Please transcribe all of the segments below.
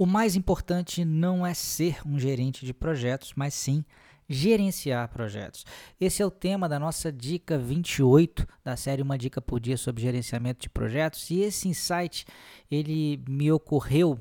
O mais importante não é ser um gerente de projetos, mas sim gerenciar projetos. Esse é o tema da nossa dica 28 da série Uma Dica por Dia sobre gerenciamento de projetos. E esse insight ele me ocorreu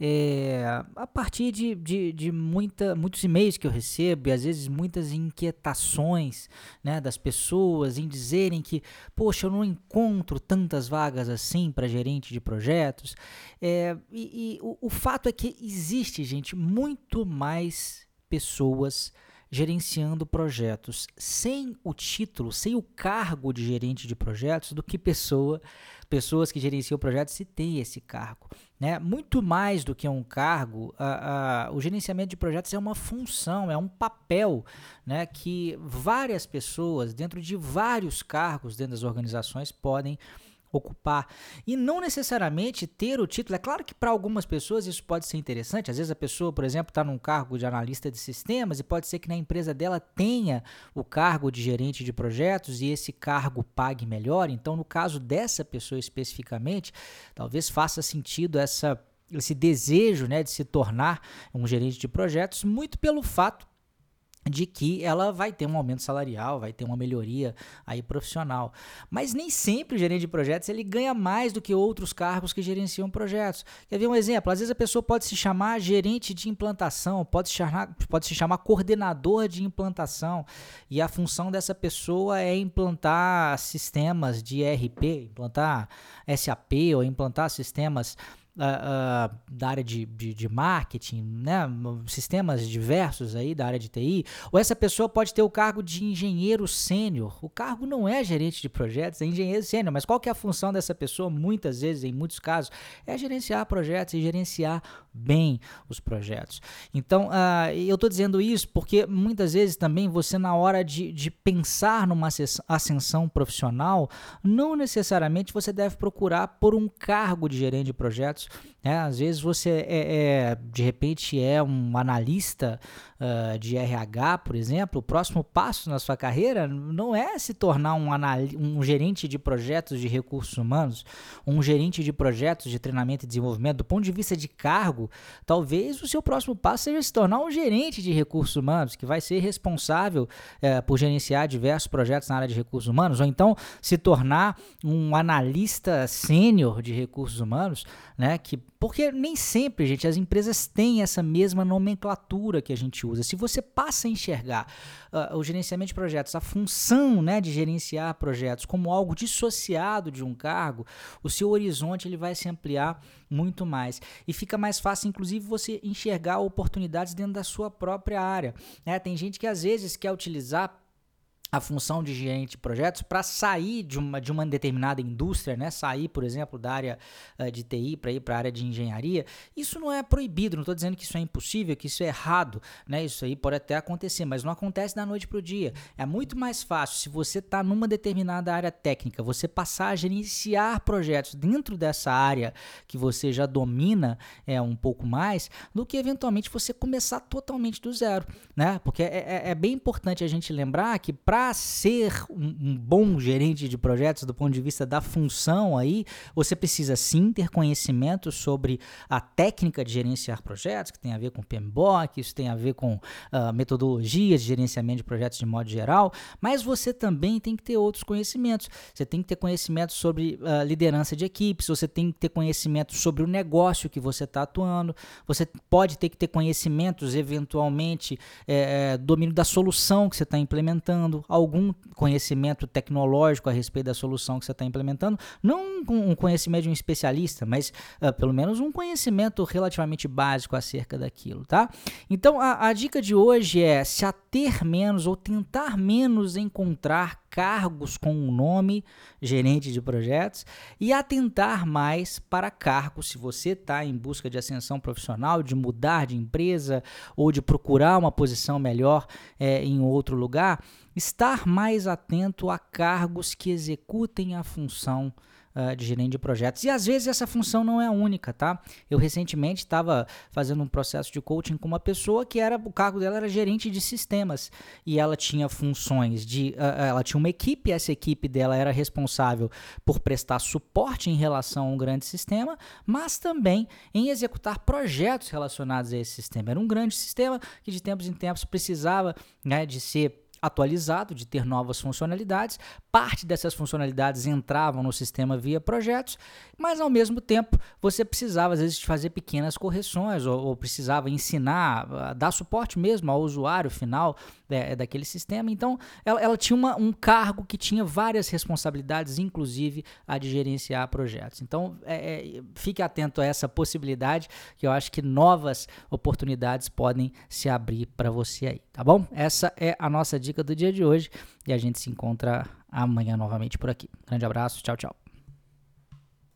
é, a partir de, de, de muita, muitos e-mails que eu recebo e às vezes muitas inquietações né, das pessoas em dizerem que, poxa, eu não encontro tantas vagas assim para gerente de projetos. É, e, e o, o fato é que existe, gente, muito mais pessoas gerenciando projetos sem o título, sem o cargo de gerente de projetos, do que pessoa, pessoas que gerenciam projetos se tem esse cargo. Né? Muito mais do que um cargo, a, a, o gerenciamento de projetos é uma função, é um papel né, que várias pessoas, dentro de vários cargos dentro das organizações, podem ocupar e não necessariamente ter o título. É claro que para algumas pessoas isso pode ser interessante. Às vezes a pessoa, por exemplo, está num cargo de analista de sistemas e pode ser que na empresa dela tenha o cargo de gerente de projetos e esse cargo pague melhor. Então, no caso dessa pessoa especificamente, talvez faça sentido essa esse desejo né, de se tornar um gerente de projetos, muito pelo fato de que ela vai ter um aumento salarial, vai ter uma melhoria aí profissional. Mas nem sempre o gerente de projetos ele ganha mais do que outros cargos que gerenciam projetos. Quer ver um exemplo? Às vezes a pessoa pode se chamar gerente de implantação, pode se chamar, pode se chamar coordenador de implantação, e a função dessa pessoa é implantar sistemas de ERP, implantar SAP ou implantar sistemas uh, uh, da área de, de, de, marketing, né? sistemas diversos aí da área de TI, ou essa pessoa pode ter o cargo de engenheiro sênior. O cargo não é gerente de projetos, é engenheiro sênior, mas qual que é a função dessa pessoa? Muitas vezes, em muitos casos, é gerenciar projetos e gerenciar bem os projetos. Então, uh, eu estou dizendo isso porque muitas vezes também você, na hora de, de pensar numa ascensão profissional, não necessariamente você deve procurar por um cargo de gerente de projetos né? Às vezes você é, é, de repente é um analista uh, de RH, por exemplo. O próximo passo na sua carreira não é se tornar um, um gerente de projetos de recursos humanos, um gerente de projetos de treinamento e desenvolvimento. Do ponto de vista de cargo, talvez o seu próximo passo seja se tornar um gerente de recursos humanos, que vai ser responsável uh, por gerenciar diversos projetos na área de recursos humanos, ou então se tornar um analista sênior de recursos humanos, né? Que porque nem sempre, gente, as empresas têm essa mesma nomenclatura que a gente usa. Se você passa a enxergar uh, o gerenciamento de projetos, a função né, de gerenciar projetos como algo dissociado de um cargo, o seu horizonte ele vai se ampliar muito mais. E fica mais fácil, inclusive, você enxergar oportunidades dentro da sua própria área. Né? Tem gente que às vezes quer utilizar a função de gerente de projetos para sair de uma, de uma determinada indústria, né? sair, por exemplo, da área uh, de TI para ir para a área de engenharia, isso não é proibido, não estou dizendo que isso é impossível, que isso é errado, né? isso aí pode até acontecer, mas não acontece da noite para o dia. É muito mais fácil se você está numa determinada área técnica, você passar a gerenciar projetos dentro dessa área que você já domina é, um pouco mais, do que eventualmente você começar totalmente do zero, né? porque é, é, é bem importante a gente lembrar que para para ser um, um, bom gerente de projetos do ponto de vista da função aí, você precisa sim ter conhecimento sobre a técnica de gerenciar projetos, que tem a ver com PMBOK, isso tem a ver com uh, metodologias de gerenciamento de projetos de modo geral, mas você também tem que ter outros conhecimentos. Você tem que ter conhecimento sobre uh, liderança de equipes, você tem que ter conhecimento sobre o negócio que você está atuando, você pode ter que ter conhecimentos, eventualmente, é, domínio da solução que você está implementando, algum conhecimento tecnológico a respeito da solução que você está implementando, não um conhecimento de um especialista, mas uh, pelo menos um conhecimento relativamente básico acerca daquilo, tá? Então a, a dica de hoje é se ater menos ou tentar menos encontrar cargos com o nome gerente de projetos e atentar mais para cargos, se você está em busca de ascensão profissional, de mudar de empresa ou de procurar uma posição melhor é, em outro lugar, estar mais atento a cargos que executem a função uh, de gerente de projetos. E às vezes essa função não é a única, tá? Eu recentemente estava fazendo um processo de coaching com uma pessoa que era o cargo dela era gerente de sistemas e ela tinha funções de uh, ela tinha uma equipe, essa equipe dela era responsável por prestar suporte em relação a um grande sistema, mas também em executar projetos relacionados a esse sistema. Era um grande sistema que de tempos em tempos precisava né, de ser atualizado, de ter novas funcionalidades. Parte dessas funcionalidades entravam no sistema via projetos, mas ao mesmo tempo você precisava às vezes fazer pequenas correções ou, ou precisava ensinar, dar suporte mesmo ao usuário final é, daquele sistema. Então ela, ela tinha uma, um cargo que tinha várias responsabilidades, inclusive a de gerenciar projetos. Então é, é, fique atento a essa possibilidade, que eu acho que novas oportunidades podem se abrir para você aí, tá bom? Essa é a nossa dica do dia de hoje e a gente se encontra amanhã novamente por aqui. Grande abraço, tchau, tchau.